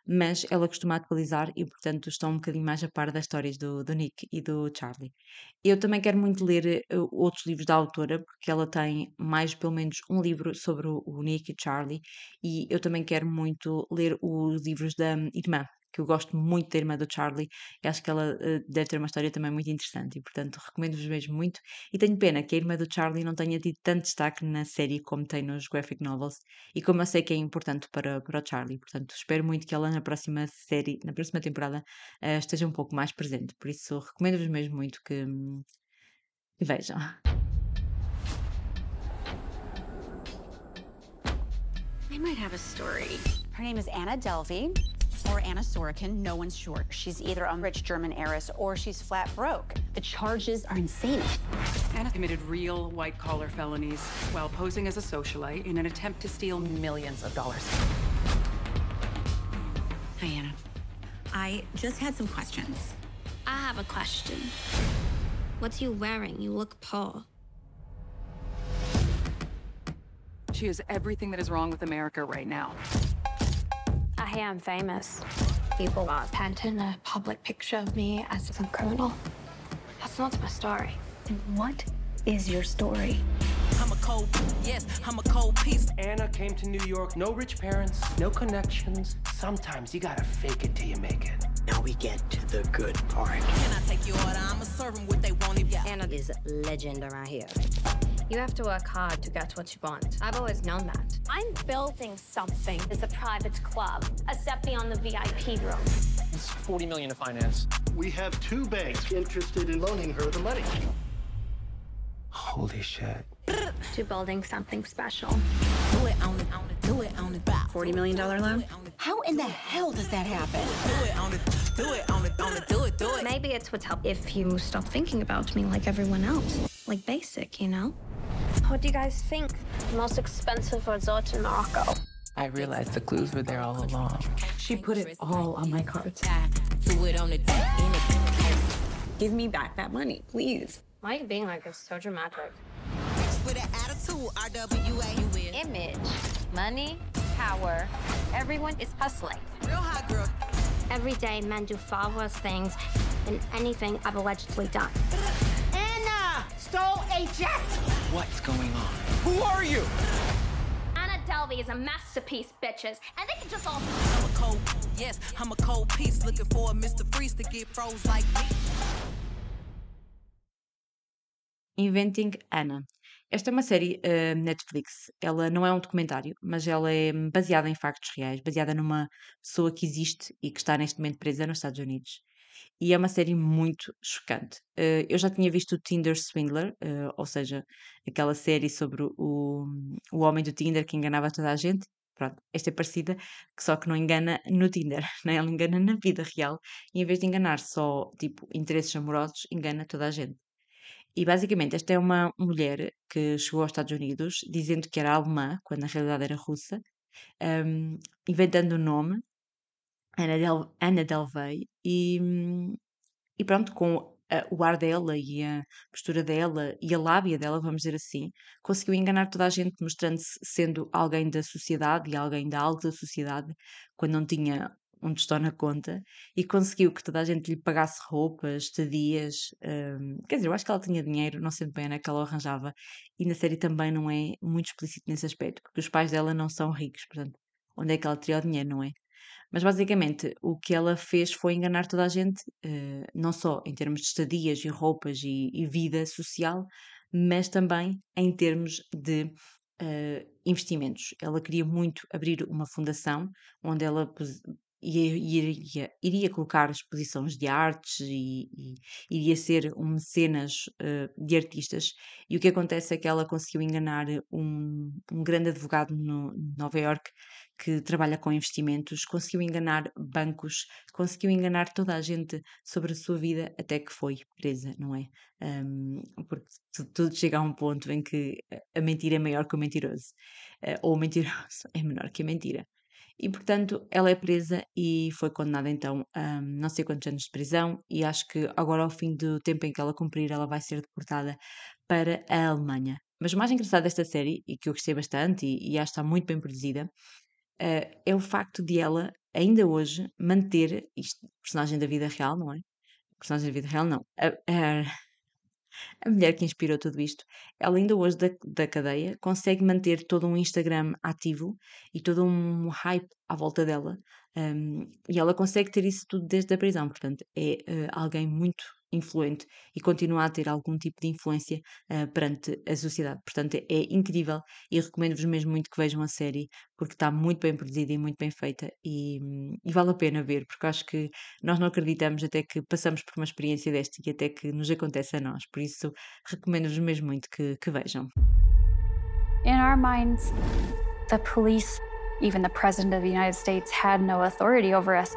mas ela costuma atualizar e, portanto, estou um bocadinho mais a par das histórias do, do Nick e do Charlie. Eu também quero muito ler uh, outros livros da autora, porque ela tem mais, pelo menos, um livro sobre o, Nick e Charlie, e eu também quero muito ler os livros da irmã, que eu gosto muito da irmã do Charlie e acho que ela uh, deve ter uma história também muito interessante e, portanto, recomendo-vos mesmo muito. E tenho pena que a irmã do Charlie não tenha tido tanto destaque na série como tem nos graphic novels e como eu sei que é importante para, para o Charlie. Portanto, espero muito que ela na próxima série, na próxima temporada, uh, esteja um pouco mais presente. Por isso, recomendo-vos mesmo muito que, que vejam. I might have a story. Her name is Anna Delvey. Or Anna Sorokin, no one's sure. She's either a rich German heiress or she's flat broke. The charges are insane. Anna committed real white collar felonies while posing as a socialite in an attempt to steal millions of dollars. Hi, Anna. I just had some questions. I have a question. What's you wearing? You look poor. She is everything that is wrong with America right now. I hear I'm famous. People are painting a public picture of me as some criminal. That's not my story. And what is your story? I'm a cold, yes, I'm a cold piece. Anna came to New York, no rich parents, no connections. Sometimes you gotta fake it till you make it. Now we get to the good part. Can I take your order? I'ma serve them what they want. Yeah. Anna is legend around here. You have to work hard to get what you want. I've always known that. I'm building something. It's a private club, a step beyond the VIP room. It's 40 million to finance. We have two banks interested in loaning her the money. Holy shit. To building something special. Do it on it, on it, do it on it. $40 million loan? How in the hell does that happen? Do it on it, do it on it, on it, do it, do it. Maybe it's what's help if you stop thinking about me like everyone else. Like basic, you know? What do you guys think? The Most expensive resort in Morocco. I realized the clues were there all along. She put it all on my cards. Do it on it, in it. Give me back that money, please. Why are you being like this? So dramatic. With an attitude, RWA. Image, money, power. Everyone is hustling. Real hot girl. Every day, men do far worse things than anything I've allegedly done. Stole a jet! What's going on? Who are you? Anna Delvey is a masterpiece, bitches, and they can just all. I'm a cold, yes, I'm a cold piece. Looking for a Mr. Freeze to get froze like me. Inventing Anna. Esta é uma série uh, Netflix. Ela não é um documentário, mas ela é baseada em factos reais, baseada numa pessoa que existe e que está neste momento presa nos Estados Unidos. E é uma série muito chocante. Uh, eu já tinha visto o Tinder Swindler, uh, ou seja, aquela série sobre o, o homem do Tinder que enganava toda a gente. Pronto, esta é parecida, só que não engana no Tinder, (laughs) né? engana na vida real. E em vez de enganar só, tipo, interesses amorosos, engana toda a gente. E basicamente esta é uma mulher que chegou aos Estados Unidos dizendo que era alemã, quando na realidade era russa, um, inventando o nome, Ana, Del, Ana Delvey, e, e pronto, com a, o ar dela e a postura dela e a lábia dela, vamos dizer assim, conseguiu enganar toda a gente, mostrando-se sendo alguém da sociedade e alguém da alta sociedade, quando não tinha um tostão na conta e conseguiu que toda a gente lhe pagasse roupas, estadias. Um, quer dizer, eu acho que ela tinha dinheiro, não sei bem onde é que ela arranjava, e na série também não é muito explícito nesse aspecto, porque os pais dela não são ricos, portanto, onde é que ela teria o dinheiro, não é? Mas basicamente o que ela fez foi enganar toda a gente, uh, não só em termos de estadias e roupas e, e vida social, mas também em termos de uh, investimentos. Ela queria muito abrir uma fundação onde ela iria, iria colocar exposições de artes e, e iria ser um mecenas uh, de artistas. E o que acontece é que ela conseguiu enganar um, um grande advogado no Nova York que trabalha com investimentos, conseguiu enganar bancos, conseguiu enganar toda a gente sobre a sua vida até que foi presa, não é? Um, porque tudo chega a um ponto em que a mentira é maior que o mentiroso, uh, ou o mentiroso (laughs) é menor que a mentira. E, portanto, ela é presa e foi condenada então a não sei quantos anos de prisão. E acho que agora, ao fim do tempo em que ela cumprir, ela vai ser deportada para a Alemanha. Mas o mais engraçado desta série, e que eu gostei bastante, e, e acho que está muito bem produzida, uh, é o facto de ela, ainda hoje, manter isto, personagem da vida real, não é? Personagem da vida real, não. A, a mulher que inspirou tudo isto, ela ainda hoje da, da cadeia consegue manter todo um Instagram ativo e todo um hype à volta dela. Um, e ela consegue ter isso tudo desde a prisão, portanto, é uh, alguém muito influente e continua a ter algum tipo de influência uh, perante a sociedade. Portanto, é, é incrível e recomendo-vos mesmo muito que vejam a série porque está muito bem produzida e muito bem feita e, e, vale a pena ver, porque acho que nós não acreditamos até que passamos por uma experiência desta e até que nos acontece a nós. Por isso, recomendo-vos mesmo muito que, que vejam. In our minds, the police Even the President of the United States had no authority over us.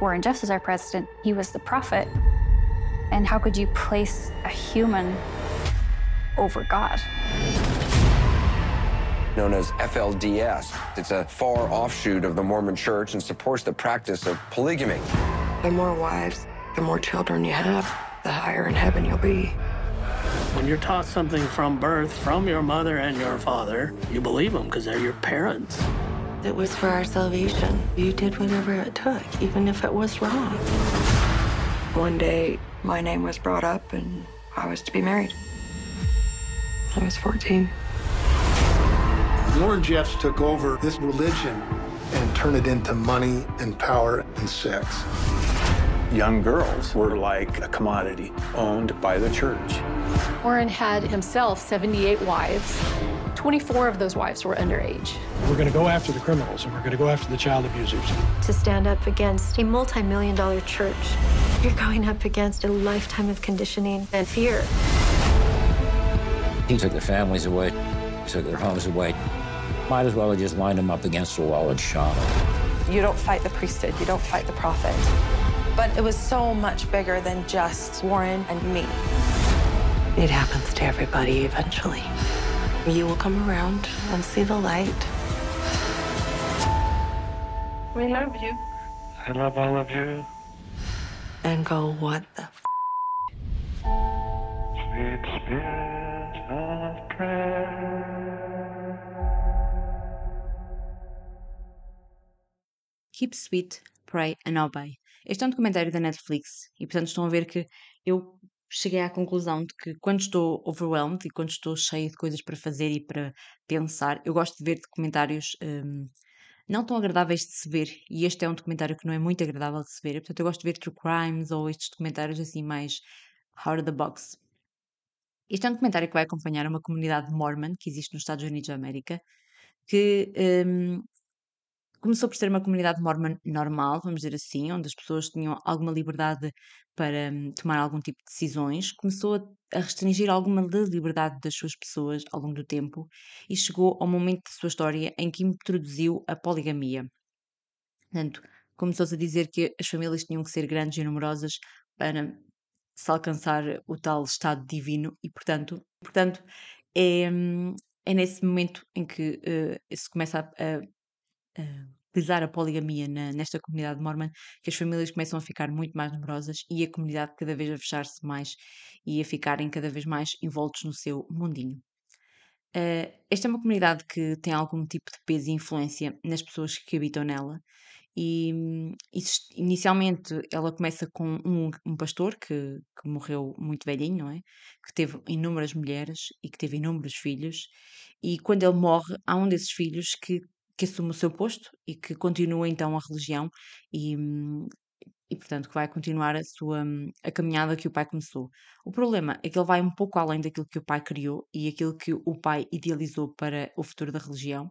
Warren Jeffs is our president. He was the prophet. And how could you place a human over God? known as FLDS. It's a far offshoot of the Mormon church and supports the practice of polygamy. The more wives, the more children you have, the higher in heaven you'll be. When you're taught something from birth, from your mother and your father, you believe them because they're your parents. It was for our salvation. You did whatever it took, even if it was wrong. One day, my name was brought up and I was to be married. I was 14. Warren Jeffs took over this religion and turned it into money and power and sex. Young girls were like a commodity owned by the church. Warren had himself 78 wives. 24 of those wives were underage. We're going to go after the criminals and we're going to go after the child abusers. To stand up against a multi million dollar church, you're going up against a lifetime of conditioning and fear. He took their families away, took their homes away. Might as well have just lined them up against the wall and shot them. You don't fight the priesthood, you don't fight the prophet. But it was so much bigger than just Warren and me. It happens to everybody eventually. You will come around and see the light. We love you. I love all of you. And go, what the f? Sweet spirit of prayer. Keep Sweet, Pray and Obey. Este é um documentário da Netflix e, portanto, estão a ver que eu cheguei à conclusão de que quando estou overwhelmed e quando estou cheia de coisas para fazer e para pensar, eu gosto de ver documentários hum, não tão agradáveis de se ver. E este é um documentário que não é muito agradável de se ver. Portanto, eu gosto de ver true crimes ou estes documentários assim mais out of the box. Este é um documentário que vai acompanhar uma comunidade mormon que existe nos Estados Unidos da América, que hum, começou por ser uma comunidade mormon normal, vamos dizer assim, onde as pessoas tinham alguma liberdade para hum, tomar algum tipo de decisões, começou a, restringir alguma da liberdade das suas pessoas ao longo do tempo e chegou ao momento da sua história em que introduziu a poligamia. Portanto, começou-se a dizer que as famílias tinham que ser grandes e numerosas para se alcançar o tal estado divino e, portanto, portanto é, hum, é nesse momento em que uh, se começa a, a uh, utilizar a poligamia na- nesta comunidade mormon, que as famílias começam a ficar muito mais numerosas e a comunidade cada vez a fechar-se mais e a ficarem cada vez mais envoltos no seu mundinho. Uh, esta é uma comunidade que tem algum tipo de peso e influência nas pessoas que habitam nela. E, hum, inicialmente ela começa com um, um pastor que, que morreu muito velhinho, não é? Que teve inúmeras mulheres e que teve inúmeros filhos. E quando ele morre, há um desses filhos que que assume o seu posto e que continua então a religião e, hum, e portanto que vai continuar a sua hum, a caminhada que o pai começou. O problema é que ele vai um pouco além daquilo que o pai criou e aquilo que o pai idealizou para o futuro da religião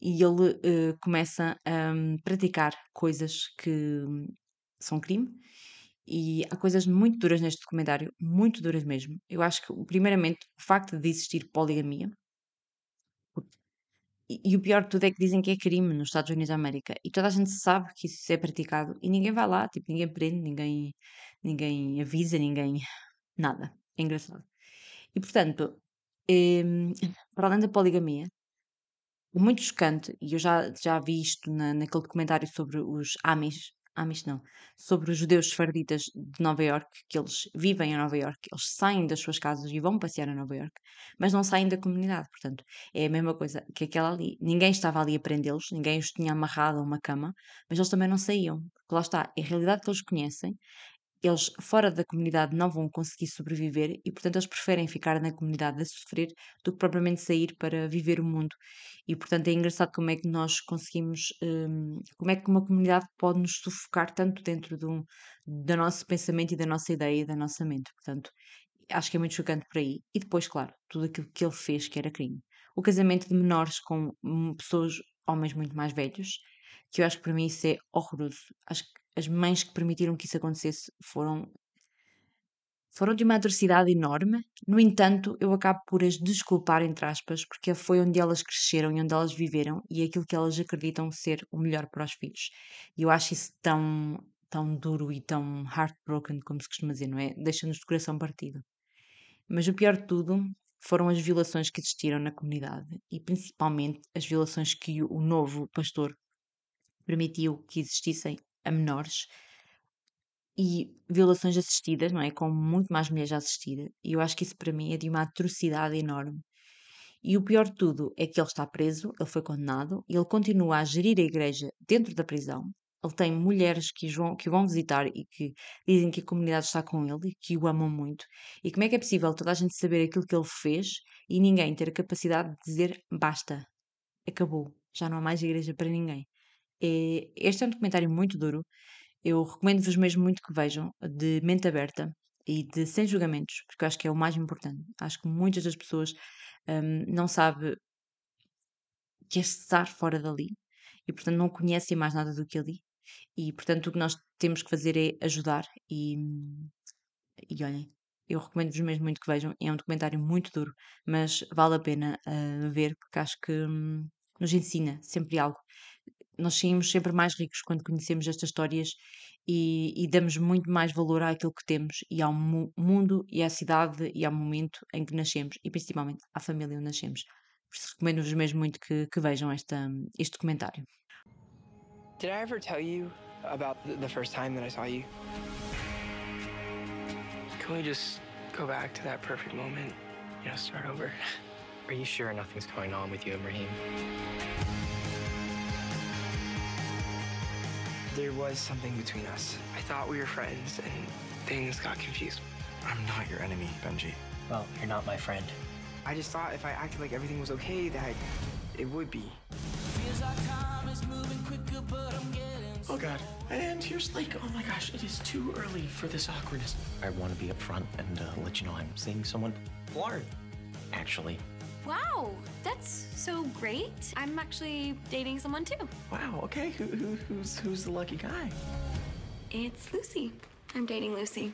e ele uh, começa a um, praticar coisas que hum, são crime e há coisas muito duras neste documentário, muito duras mesmo. Eu acho que, primeiramente, o facto de existir poligamia, e, o pior de tudo é que dizem que é crime nos Estados Unidos da América. E toda a gente sabe que isso é praticado e ninguém vai lá, tipo, ninguém prende, ninguém, ninguém avisa, ninguém. (laughs) Nada. É engraçado. E portanto, em, (laughs) para além da poligamia, muito chocante, e eu já, já vi isto na, naquele documentário sobre os Amish, Amish não, sobre os judeus sefarditas de Nova York, que eles vivem em Nova York, eles saem das suas casas e vão passear a Nova York, mas não saem da comunidade, portanto, é a mesma coisa que aquela ali. Ninguém estava ali a prendê-los, ninguém os tinha amarrado a uma cama, mas eles também não saíam, porque lá está, é a realidade que eles conhecem, eles fora da comunidade não vão conseguir sobreviver e, portanto, eles preferem ficar na comunidade a sofrer do que propriamente sair para viver o mundo. E, portanto, é engraçado como é que nós conseguimos, hum, como é que uma comunidade pode nos sufocar tanto dentro do, do nosso pensamento e da nossa ideia e da nossa mente. Portanto, acho que é muito chocante por aí. E depois, claro, tudo aquilo que ele fez que era crime. O casamento de menores com hum, pessoas, homens muito mais velhos, que eu acho que para mim isso é horroroso. Acho que as mães que permitiram que isso acontecesse foram foram de uma atrocidade enorme. No entanto, eu acabo por as desculpar, entre aspas, porque foi onde elas cresceram e onde elas viveram e é aquilo que elas acreditam ser o melhor para os filhos. E eu acho isso tão, tão duro e tão heartbroken, como se costuma dizer, não é? Deixa-nos de coração partido. Mas o pior de tudo foram as violações que existiram na comunidade e principalmente as violações que o novo pastor permitiu que existissem a menores e violações assistidas, não é? Com muito mais mulheres a assistir. E eu acho que isso para mim é de uma atrocidade enorme. E o pior de tudo é que ele está preso, ele foi condenado, e ele continua a gerir a igreja dentro da prisão. Ele tem mulheres que, vão, que o vão visitar e que dizem que a comunidade está com ele e que o amam muito. E como é que é possível toda a gente saber aquilo que ele fez e ninguém ter a capacidade de dizer basta, acabou, já não há mais igreja para ninguém? É, este é um documentário muito duro, eu recomendo-vos mesmo muito que vejam, de mente aberta e de sem julgamentos, porque eu acho que é o mais importante. Acho que muitas das pessoas hum, não sabem que é estar fora dali e, portanto, não conhecem mais nada do que ali. E, portanto, o que nós temos que fazer é ajudar. E, e olhem, eu recomendo-vos mesmo muito que vejam. É um documentário muito duro, mas vale a pena uh, ver, porque acho que hum, nos ensina sempre algo nós saímos sempre mais ricos quando conhecemos estas histórias e, e damos muito mais valor àquilo que temos e ao mu mundo e à cidade e ao momento em que nascemos e principalmente à família onde nascemos. Por isso recomendo-vos mesmo muito que, que vejam esta, este documentário. Did I ever tell you about the first time that I saw you? Can we just go back to that perfect moment? You know, start over. (laughs) Are you sure nothing's going on with you and Raheem? There was something between us. I thought we were friends, and things got confused. I'm not your enemy, Benji. Well, you're not my friend. I just thought if I acted like everything was okay, that it would be. Oh god. And here's like, oh my gosh, it is too early for this awkwardness. I want to be upfront and uh, let you know I'm seeing someone. Lauren. Actually. Wow, that's so great. I'm actually dating someone too. Wow, okay. Who, who, who's, who's the lucky guy? It's Lucy. I'm dating Lucy.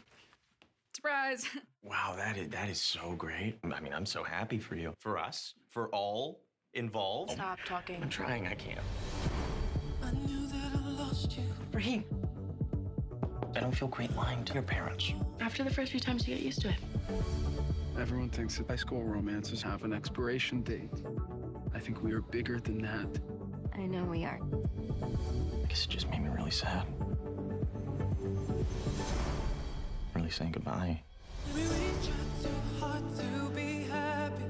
Surprise. (laughs) Wow, that is, that is so great. I mean, I'm so happy for you. For us. For all involved. Stop talking. I'm trying, I can't. I knew that I lost you. Raheem. I don't feel great lying to your parents. After the first few times, you get used to it. Everyone thinks that high school romances have an expiration date. I think we are bigger than that. I know we are. I guess it just made me really sad. Really saying goodbye.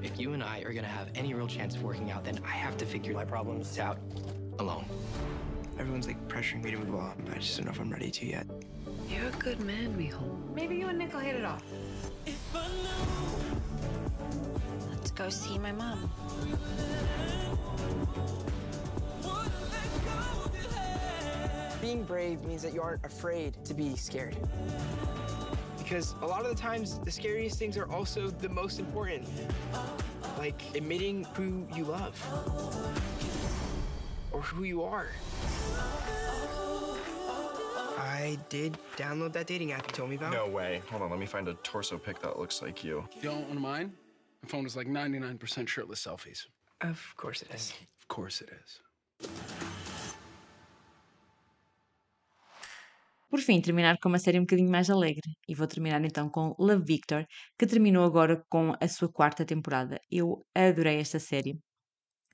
If you and I are gonna have any real chance of working out, then I have to figure my problems out alone. Everyone's like pressuring me to move on. I just don't know if I'm ready to yet. You're a good man, Mijo. Maybe you and Nick will hit it off. Let's go see my mom. Being brave means that you aren't afraid to be scared. Because a lot of the times, the scariest things are also the most important. Like admitting who you love or who you are. I did download that dating app you told me about. No way. Hold on, let me find a torso pic that looks like you. You don't want mine? My phone is like 99% shirtless selfies. Of course it is. Of course it is. Por fim, terminar com uma série um bocadinho mais alegre. E vou terminar então com Love Victor, que terminou agora com a sua quarta temporada. Eu adorei esta série.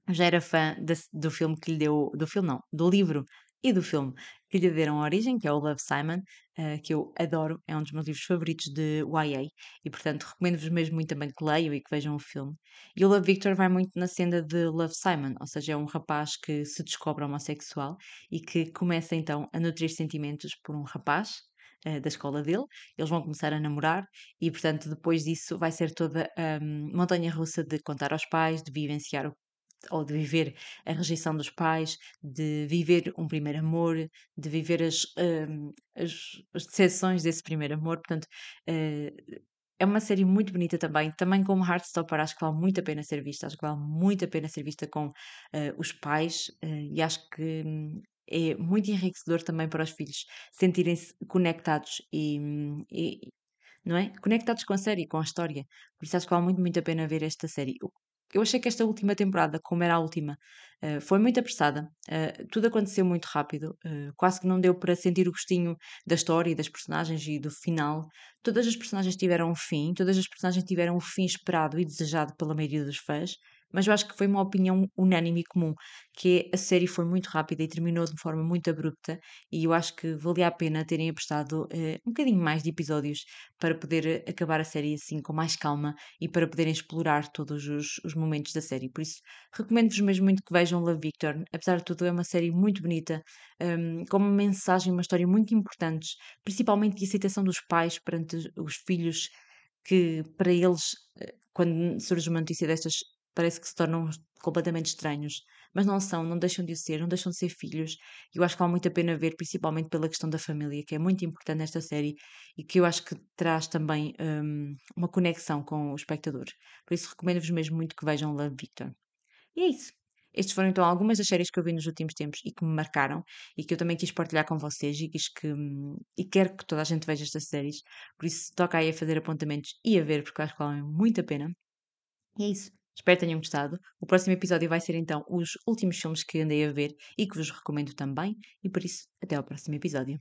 Já era fã de, do filme que lhe deu. Do filme, não, do livro e do filme que lhe deram origem, que é o Love Simon, uh, que eu adoro, é um dos meus livros favoritos de YA e, portanto, recomendo-vos mesmo muito também que leiam e que vejam o filme. E o Love Victor vai muito na senda de Love Simon, ou seja, é um rapaz que se descobre homossexual e que começa então a nutrir sentimentos por um rapaz uh, da escola dele, eles vão começar a namorar e, portanto, depois disso vai ser toda a um, montanha russa de contar aos pais, de vivenciar o ou de viver a rejeição dos pais, de viver um primeiro amor, de viver as, hum, as, as decepções desse primeiro amor. Portanto, uh, é uma série muito bonita também, também como Heartstopper, acho que vale muito a pena ser vista, acho que vale muito a pena ser vista com uh, os pais uh, e acho que hum, é muito enriquecedor também para os filhos sentirem-se conectados e, hum, e não é? Conectados com a série, com a história. Por isso acho que vale muito, muito a pena ver esta série. Eu achei que esta última temporada, como era a última, uh, foi muito apressada. Uh, tudo aconteceu muito rápido. Uh, quase que não deu para sentir o gostinho da história e das personagens e do final. Todas as personagens tiveram um fim, todas as personagens tiveram um fim esperado e desejado pela maioria dos fãs mas eu acho que foi uma opinião unânime e comum, que é a série foi muito rápida e terminou de forma muito abrupta, e eu acho que valia a pena terem apostado eh, um bocadinho mais de episódios para poder eh, acabar a série assim com mais calma e para poderem explorar todos os, os momentos da série. Por isso, recomendo-vos mesmo muito que vejam Love Victor. Apesar de tudo, é uma série muito bonita, um, com uma mensagem, uma história muito importante, principalmente de aceitação dos pais perante os filhos que para eles, eh, quando surge uma notícia destas, parece que se tornam completamente estranhos, mas não são, não deixam de o ser, não deixam de ser filhos. E eu acho que vale muito a pena ver, principalmente pela questão da família, que é muito importante nesta série e que eu acho que traz também um, uma conexão com o espectador. Por isso recomendo-vos mesmo muito que vejam Love Victor. E é isso. Estes foram então algumas das séries que eu vi nos últimos tempos e que me marcaram e que eu também quis partilhar com vocês e quis que hum, e quero que toda a gente veja estas séries. Por isso toca aí a fazer apontamentos e a ver, porque acho que valem muito a pena. E é isso. Espero que tenham gostado. O próximo episódio vai ser então os últimos filmes que andei a ver e que vos recomendo também. E por isso, até ao próximo episódio.